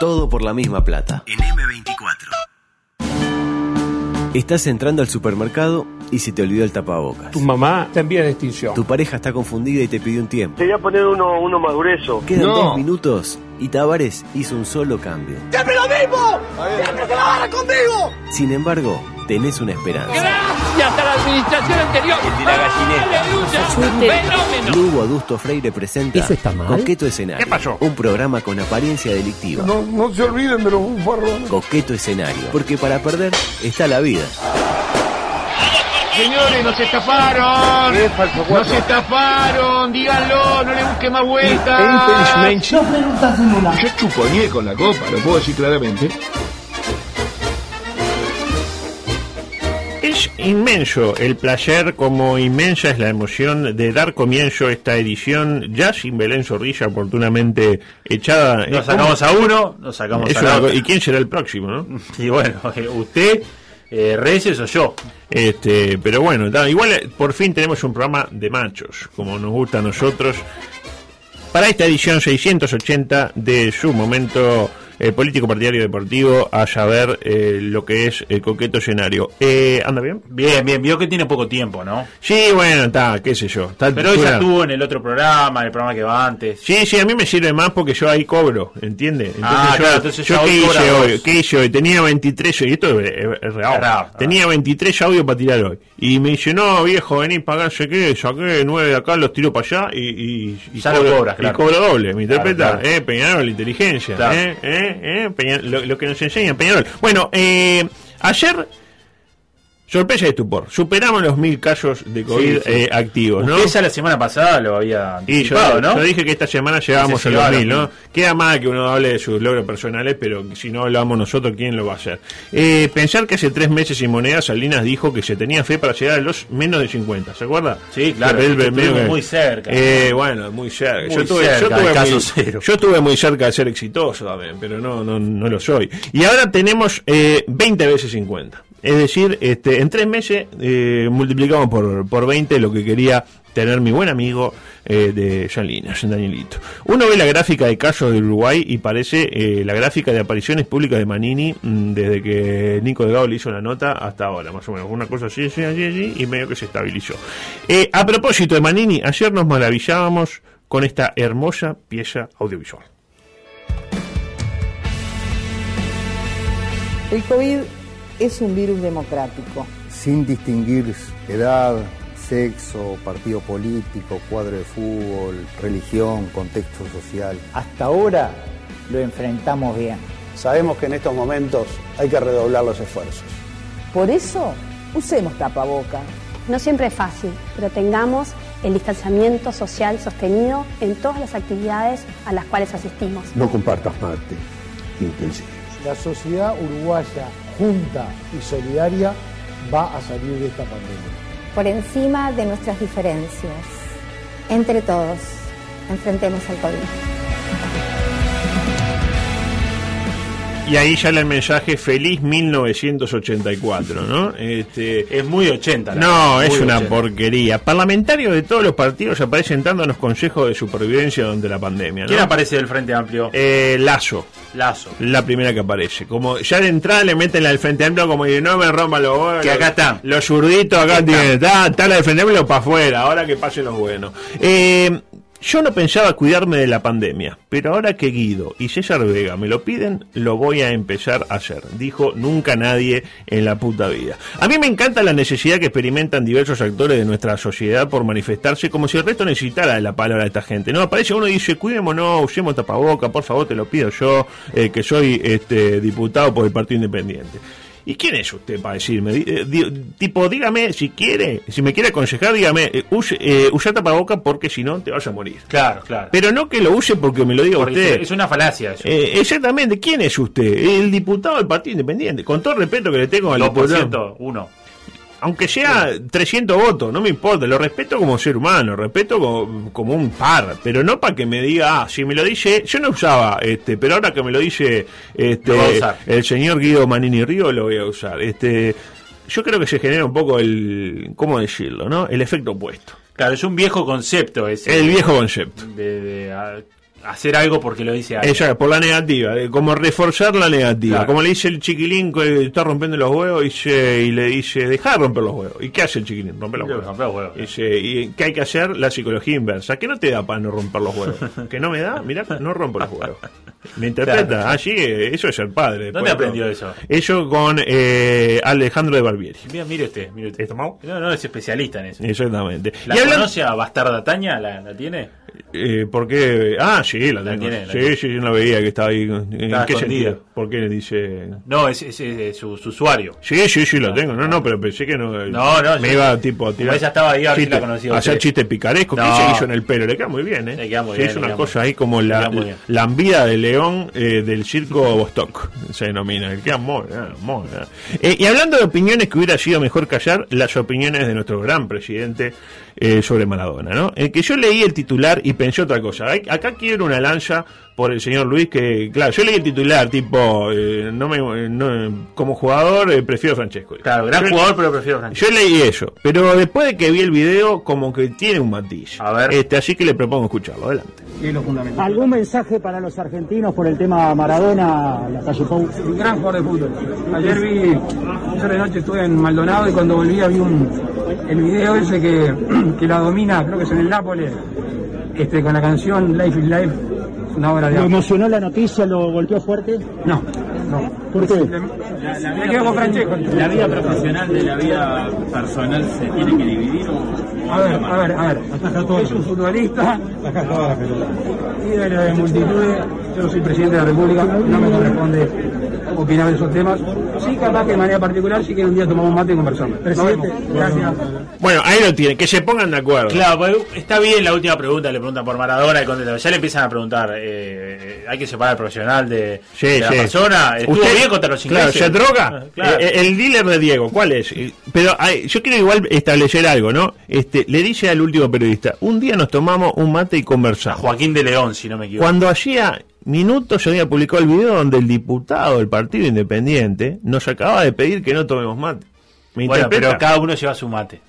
Todo por la misma plata. En M24. Estás entrando al supermercado y se te olvidó el tapabocas. Tu mamá te envía de extinción. Tu pareja está confundida y te pidió un tiempo. Te voy a poner uno, uno más grueso. Quedan No. dos minutos y Tavares hizo un solo cambio. ¡Siempre lo mismo! ¡Siempre se la conmigo! Sin embargo, tenés una esperanza. ¡Gracias a la administración anterior! ¡Aleluya! ¡Fenómeno! Lugo Adusto Freire presenta ¿Eso está mal? Coqueto Escenario. ¿Qué pasó? Un programa con apariencia delictiva. No, no se olviden de los bufarrones. Coqueto Escenario. Porque para perder está la vida. Señores, nos estafaron. Nos estafaron. Díganlo, no le busque más vueltas. Yo chuponeé con la copa, lo puedo decir claramente. Inmenso el placer, como inmensa es la emoción de dar comienzo a esta edición, ya sin Belén Zorrilla oportunamente echada. Nos sacamos a uno, nos sacamos a otra. ¿Y quién será el próximo, no? Y bueno, eh, usted, eh, Reyes o yo. Este, pero bueno, igual eh, por fin tenemos un programa de machos, como nos gusta a nosotros, para esta edición 680 de su momento eh, político partidario deportivo, a saber eh, lo que es el coqueto escenario. Eh, ¿Anda bien? Bien, bien, vio que tiene poco tiempo, ¿no? Sí, bueno, está, qué sé yo. está Pero hoy ya estuvo en el otro programa, el programa que va antes. Sí, sí, a mí me sirve más porque yo ahí cobro, ¿entiende? Entonces Ah, yo, claro, entonces yo ya ¿qué hice hoy? ¿Qué hice hoy? Tenía 23, y esto es. Es real, Tenía 23 audios para tirar hoy. Y me dice, no, viejo, vení para acá, sé qué, saqué nueve de acá, los tiro para allá y, y, y Ya lo cobras, claro. y cobro doble, ¿me interpreta? claro. Eh, Peñarol, inteligencia, eh, eh, eh, Peña- lo, lo que nos enseña Peñarol. Bueno, eh, ayer... Sorpresa y estupor. Superamos los mil casos de COVID Sí, sí. eh, activos, ¿no? Usted ya la semana pasada lo había Y yo, anticipado, ¿no? yo dije que esta semana llegábamos a los mil, ¿no? Queda mal que uno hable de sus logros personales, pero si no hablamos nosotros, ¿quién lo va a hacer? Eh, pensar que hace tres meses sin moneda Salinas dijo que se tenía fe para llegar a los menos de 50, ¿se acuerda? Sí, claro, muy cerca. Eh, bueno, muy cerca. Muy yo cerca estuve caso muy, cero. yo estuve muy cerca de ser exitoso también, pero no, no, no lo soy. Y ahora tenemos eh, 20 veces 50. Es decir, este, en tres meses eh, multiplicamos por, por 20 lo que quería tener mi buen amigo eh, de Salinas, Danielito. Uno ve la gráfica de casos del Uruguay y parece eh, la gráfica de apariciones públicas de Manini mm, desde que Nico Delgado le hizo la nota hasta ahora, más o menos. Una cosa así, así, así, así, y medio que se estabilizó. Eh, a propósito de Manini, ayer nos maravillábamos con esta hermosa pieza audiovisual. El COVID es un virus democrático. sin distinguir edad, sexo, partido político, cuadro de fútbol, religión, contexto social. Hasta ahora lo enfrentamos bien. Sabemos que en estos momentos hay que redoblar los esfuerzos. Por eso, usemos tapaboca. No siempre es fácil, pero tengamos el distanciamiento social sostenido en todas las actividades a las cuales asistimos. No compartas mate, intensivo. La sociedad uruguaya junta y solidaria va a salir de esta pandemia. Por encima de nuestras diferencias, entre todos, enfrentemos al COVID. Y ahí sale el mensaje feliz 1984, ¿no? Este, Es muy 80. la no, es una 80. porquería. Parlamentarios de todos los partidos aparecen dándonos consejos de supervivencia durante la pandemia, ¿no? ¿Quién aparece del Frente Amplio? Eh, Lazo, Lazo. la primera que aparece. Como ya de entrada le meten la del Frente Amplio como y no me rompan los. Que acá están. Los zurditos acá tienen. Está, está la del Frente Amplio para afuera, ahora que pasen los buenos. Eh, yo no pensaba cuidarme de la pandemia, pero ahora que Guido y César Vega me lo piden, lo voy a empezar a hacer. Dijo nunca nadie en la puta vida. A mí me encanta la necesidad que experimentan diversos actores de nuestra sociedad por manifestarse como si el resto necesitara la palabra de esta gente. No, aparece uno y dice, cuidémonos, usemos tapaboca, por favor, te lo pido yo, eh, que soy este diputado por el Partido Independiente. ¿Y quién es usted para decirme? Eh, di- tipo, dígame si quiere, si me quiere aconsejar, dígame, eh, use, eh, usa tapaboca porque si no te vas a morir. Claro, claro. Pero no que lo use porque me lo diga Porque usted. es una falacia eso. Eh, exactamente, ¿quién es usted? El diputado del Partido Independiente. Con todo el respeto que le tengo al diputado. 2%, uno. Aunque sea 300 votos, no me importa, lo respeto como ser humano, respeto como, como un par, pero no para que me diga, ah, si me lo dice, yo no usaba, este, pero ahora que me lo dice este, Lo el señor Guido Manini Río, lo voy a usar. Este, yo creo que se genera un poco el, ¿cómo decirlo, no? El efecto opuesto. Claro, es un viejo concepto ese. El viejo concepto. De, hacer algo porque lo dice alguien. Ella, por la negativa, como reforzar la negativa. Claro. Como le dice el chiquilín que está rompiendo los huevos y, le dice, deja de romper los huevos. ¿Y qué hace el chiquilín? Romper los huevos. romper los huevos. Dice, ¿y qué hay que hacer? La psicología inversa. ¿Qué no te da para no romper los huevos? ¿Que no me da? Mirá, no rompo los huevos. Me interpreta. Claro. Allí, eh, eso es ser padre. ¿Dónde aprendió eso? Eso con eh, Alejandro de Barbieri. Mira, mire usted, mire usted. ¿Está mal? No, no, es especialista en eso. Exactamente. ¿La y hablan- conoce a Bastarda Taña? ¿La, la tiene? Eh, ¿Por qué? Ah, sí, la La tengo. tiene, la sí, tiene. sí, yo la veía que estaba ahí. ¿En Estaba qué escondida. sentido? ¿Por qué dice...? No, es, es- es su, su usuario. Sí, sí, sí, lo tengo. No, no, pero pensé que no. No, no, Me yo- iba tipo a tirar. ella estaba ahí, a ver si la conocía hacer chistes picarescos. No. ¿Qué se hizo en el pelo? Le queda muy bien, ¿eh? Le queda muy Se bien, hizo le una cosa ahí como la, la ambida de león eh, del circo Vostok, se denomina. Bien, muy bien. Eh, y hablando de opiniones que hubiera sido mejor callar, las opiniones de nuestro gran presidente eh, sobre Maradona, ¿no? El que yo leí el titular y pensé otra cosa. Acá quiero una lanza por el señor Luis que, claro, yo leí el titular tipo, eh, no me, no, como jugador eh, prefiero a Francesco. Claro, gran Yo- jugador, pero prefiero a Francesco. yo leí eso, pero después de que vi el video, como que tiene un matiz. A ver. Este, así que le propongo escucharlo. Adelante. ¿Algún mensaje para los argentinos por el tema Maradona, la calle Pou? Un gran jugador de fútbol. Ayer vi, ayer de noche estuve en Maldonado y cuando volvía vi un, el video ese que, que la domina, creo que es en el Nápoles, este, con la canción Life is Life, una obra de ¿Lo emocionó la noticia? ¿Lo golpeó fuerte? No, no. ¿Por qué? Me quedo con Francesco. ¿La vida profesional de la vida personal se tiene que dividir o A ver, a ver, a ver. Es un futbolista, ídolo de multitudes. Yo soy presidente de la República, no me corresponde opinar de esos temas. Sí, capaz que de manera particular, sí que un día tomamos mate y conversamos. Gracias. Bueno, ahí lo tiene, que se pongan de acuerdo. Claro, pues, está bien la última pregunta, le preguntan por Maradona y. Ya le empiezan a preguntar, eh, hay que separar al profesional de, Sí, de la sí. persona. ¿Estuvo Usted- bien contra los Claro, ingleses? ¿se droga? Ah, claro. Eh, el dealer de Diego, ¿cuál es? Eh, Pero ay, yo quiero igual establecer algo, ¿no? Este, le dice al último periodista, un día nos tomamos un mate y conversamos. Joaquín de León, si no me equivoco. Cuando hacía minutos se había publicado el video donde el diputado del Partido Independiente nos acaba de pedir que no tomemos mate. ¿Me bueno, interpreta? pero cada uno lleva su mate.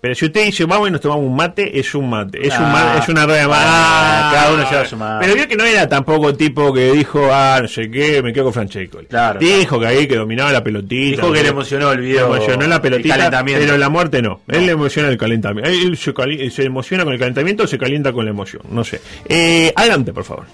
Pero si usted dice vamos y nos tomamos un mate, es un mate. Es, un ma- es una rueda de mate. ah, cada uno lleva su mate. Pero vio que no era tampoco tipo que dijo, ah, no sé qué, me quedo con Francesco. Claro, Dijo que ahí que dominaba la pelotita. Dijo que le emocionó el video, Le emocionó la pelotita, el calentamiento. pero la muerte no. Él le emociona el calentamiento. Él se, se emociona con el calentamiento o se calienta con la emoción. No sé. Eh, adelante, por favor.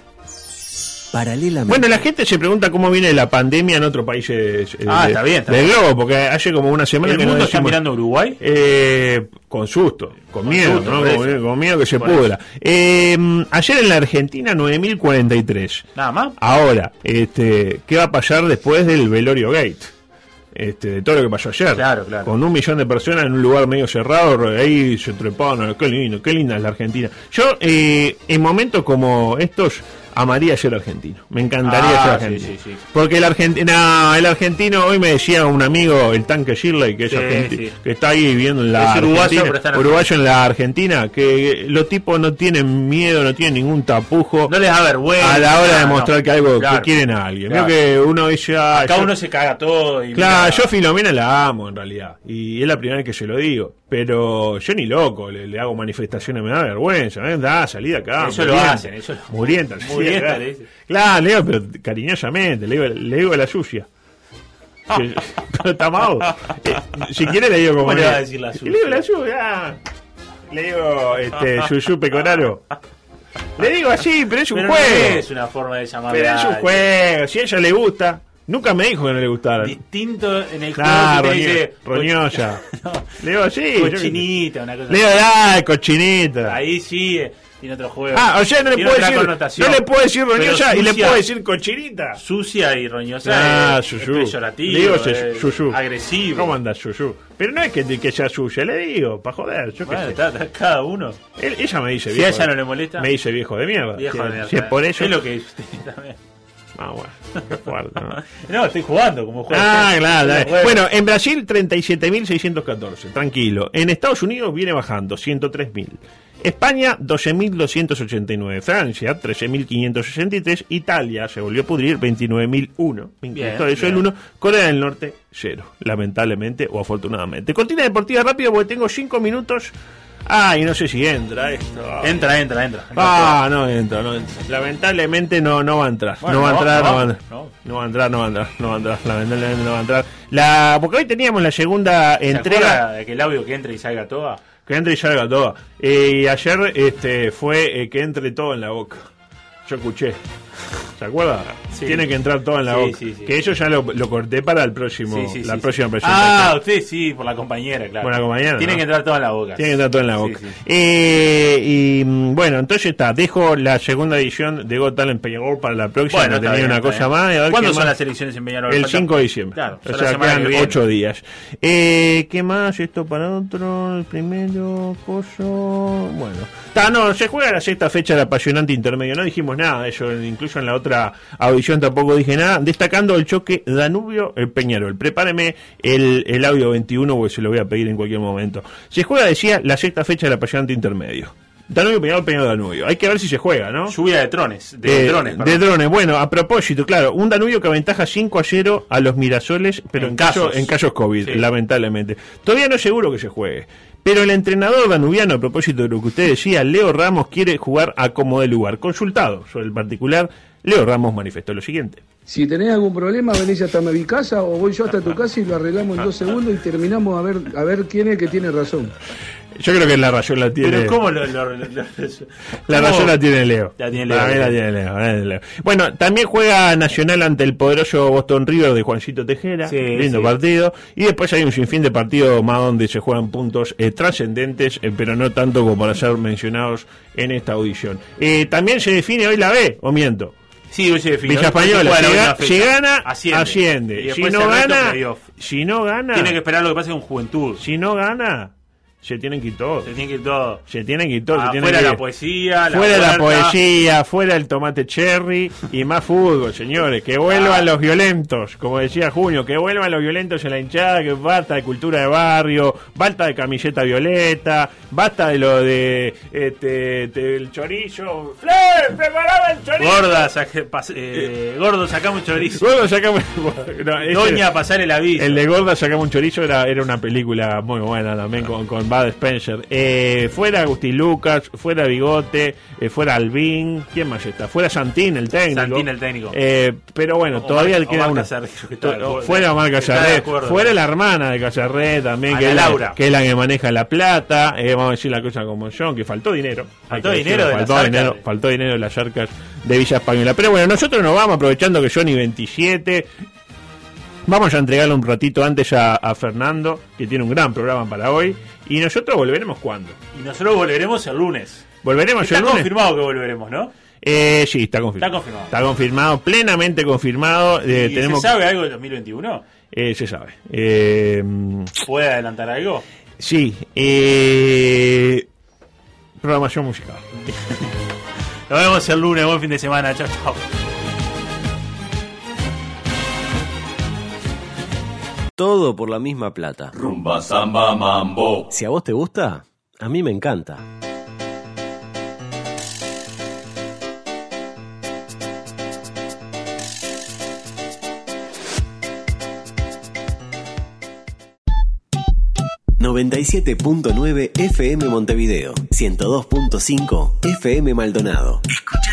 Paralelamente. Bueno, la gente se pregunta cómo viene la pandemia en otros países eh, Ah, de- está bien, está del bien. globo, porque hace como una semana ¿El que no mundo está mirando a Uruguay? Eh, con susto, con, miedo, susto, ¿no? Con, miedo que se Por pudra. Eh, ayer en la Argentina 9.043. Nada más. Ahora, este, ¿qué va a pasar después del velorio gate? Este, de todo lo que pasó ayer. Claro, claro. Con un millón de personas en un lugar medio cerrado, ahí se treparon. Qué lindo, qué linda es la Argentina. Yo, eh, en momentos como estos, amaría ser argentino. Me encantaría Ah, ser sí, argentino. sí, sí. Porque el argentino, el argentino, hoy me decía un amigo, el tanque Shirley, que es argentino, que está ahí viviendo en la Es Argentina, en uruguayo en la Argentina, que los tipos no tienen miedo, no tienen ningún tapujo No les da vergüenza. a la hora de no. mostrar que algo Claro. que quieren a alguien. Claro. Veo que uno dice, ah, Acá yo- uno se caga todo. Y Claro, mira, yo Filomena la amo en realidad. Y es la primera vez que se lo digo. Pero yo ni loco, le, le hago manifestaciones, me da vergüenza. ¿eh? Da, salí de acá. Eso lo hacen, eso lo- Murienta, Murienta, le dice. Claro, le digo, pero cariñosamente, le digo, le digo a la sucia. Que- pero está mal. Eh, si quiere le digo como ¿Cómo le a decir la Le digo sucia? la sucia. Le digo, este, Yuyu Pecoraro. Le digo así, pero es un Pero no juego. es una forma de llamar Pero es un juego. Si a ella le gusta, nunca me dijo que no le gustara. Distinto en el juego que te dice. roñosa. Le digo qué sé. Cochinita, una cosa Le digo, ah, cochinita. Ahí sí, eh, tiene otro juego. Ah, o sea, no le puedo decir, no le puedo decir roñosa y le puedo decir cochinita. Sucia y roñosa Ah, es, Yuyu. es Le digo, es Yuyu. agresivo. ¿Cómo andas, Yuyu? Pero no es que, que sea suya, le digo, para joder, yo qué Bueno, sé. está- está cada uno. Él- ella me dice Si viejo. a ella no le molesta. Me dice viejo de mierda. Viejo Si- de mierda. Si es por eso. Es lo que dice usted también. Ah, bueno, qué fuerte, ¿no? No, estoy jugando como juego. Ah, claro. Bueno, en Brasil 37.614, tranquilo. En Estados Unidos viene bajando, 103.000. España 12.289. Francia 13.563. Italia se volvió a pudrir, 29.001. Me Bien, incrustó eso el bien. 1. Corea del Norte, 0. Lamentablemente o afortunadamente. Cortina deportiva rápido porque tengo 5 minutos Ah, y no sé si entra esto. Entra, entra, entra. Ah, no entra, no entra. Lamentablemente no, no va a entrar. Bueno, no va a entrar, no, no, va a entrar. no. Va a entrar, no va a entrar, no va a entrar. Lamentablemente no va a entrar. La, porque hoy teníamos la segunda ¿Se entrega. de que el audio que entre y salga toda? Que entre y salga toda. Eh, y ayer este, fue eh, que entre todo en la boca. Yo escuché. ¿Se acuerda? Sí. Tiene que entrar todo en la boca. Que eso ya lo, lo corté para el próximo, la próxima. Ah, usted sí, por la compañera, claro. Por la compañera, Tiene ¿no? que entrar toda en la boca. Tiene que entrar todo en la boca. Eh, y mm, bueno, entonces está. Dejo la segunda edición de Got Talent Peñarol para la próxima. Bueno, que tenía bien, una cosa bien. más. a ver ¿Cuándo son más. las elecciones en Peñarol? El Falta- 5 de diciembre. Claro, o sea, que quedan. 8 días. Eh, ¿Qué más? Esto para otro. El primero, coso. Bueno. Está, no, se juega la sexta fecha del apasionante intermedio. No dijimos nada de eso. Incluso en la otra audición tampoco dije nada. Destacando el choque Danubio-Peñarol. Prepáreme el, el audio 21 porque se lo voy a pedir en cualquier momento. Se juega, decía, la sexta fecha del apasionante intermedio. Danubio, Peñarol, Peñarol, Danubio. Hay que ver si se juega, ¿no? Lluvia de trones. De Eh, drones, de drones. Bueno, a propósito, claro, un Danubio que aventaja 5 a 0 a los Mirasoles, pero en, En caso, casos. en casos COVID, Sí. lamentablemente. Todavía no es seguro que se juegue. Pero el entrenador danubiano, a propósito de lo que usted decía, Leo Ramos quiere jugar a como de lugar. Consultado sobre el particular, Leo Ramos manifestó lo siguiente. Si tenés algún problema, venís hasta mi casa o voy yo hasta tu casa y lo arreglamos en dos segundos y terminamos a ver a ver quién es que tiene razón. Yo creo que la razón la tiene. Pero ¿cómo lo...? lo- lo- lo- La ¿cómo? tiene Leo. La tiene Leo. Para mí la tiene Leo, la tiene Leo. Bueno, también juega Nacional ante el poderoso Boston River de Juancito Tejera. Sí, lindo sí. partido. Y después hay un sinfín de partidos más donde se juegan puntos eh, trascendentes, eh, pero no tanto como para ser mencionados en esta audición. Eh, también se define hoy la B, o miento. Sí, hoy se define. Villa Española, si, gana, asciende. asciende. Y Si no gana, si no gana, Tiene que esperar lo que pase con Juventud. si no gana, se tienen que ir todos. Se tiene que ir. Se tienen que ir todos. se tienen Afuera que la poesía, la fuera la puerta. poesía, fuera el tomate cherry y más fútbol, señores. Que vuelvan los violentos, como decía Junio, que vuelvan los violentos en la hinchada, que basta de cultura de barrio, basta de camiseta violeta, basta de lo de este, el chorizo. ¡Fle! ¡Preparaba el chorizo! Gorda, saque- pas- eh, gordo, sacamos chorizo. Gordo, sacamos. no, Doña, pasar el aviso. el de Gorda sacamos un chorizo era, era una película muy buena también con, con Bud Spencer. Eh, fuera Agustín Lucas, fuera Bigote, eh, fuera Albín, ¿quién más está? Fuera Santín, el técnico. Santín, el técnico. Eh, pero bueno, todavía queda una. Fuera Omar acuerdo. fuera la hermana de Casarré también, Ana que es, la, Laura. que es la que maneja la plata. Eh, vamos a decir la cosa como son, que faltó dinero. Faltó dinero de faltó dinero, faltó dinero de las arcas de Villa Española. Pero bueno, nosotros nos vamos aprovechando que Johnny 27. Vamos a entregarle un ratito antes a, a Fernando, que tiene un gran programa para hoy. Y nosotros volveremos cuando. Y nosotros volveremos el lunes. Volveremos Está el lunes. confirmado que volveremos, ¿no? Eh, sí, está confirmado. Está confirmado. Está confirmado, plenamente confirmado. Eh, ¿Y tenemos, ¿Se sabe algo del 2021? Eh, se sabe. Eh, ¿Puede adelantar algo? sí. Eh, programación musical. Nos vemos el lunes. Buen fin de semana. Chao, chao. Todo por la misma plata. Rumba, samba, mambo. Si a vos te gusta, a mí me encanta. ...97.9 FM Montevideo... ...102.5 FM Maldonado. Escucha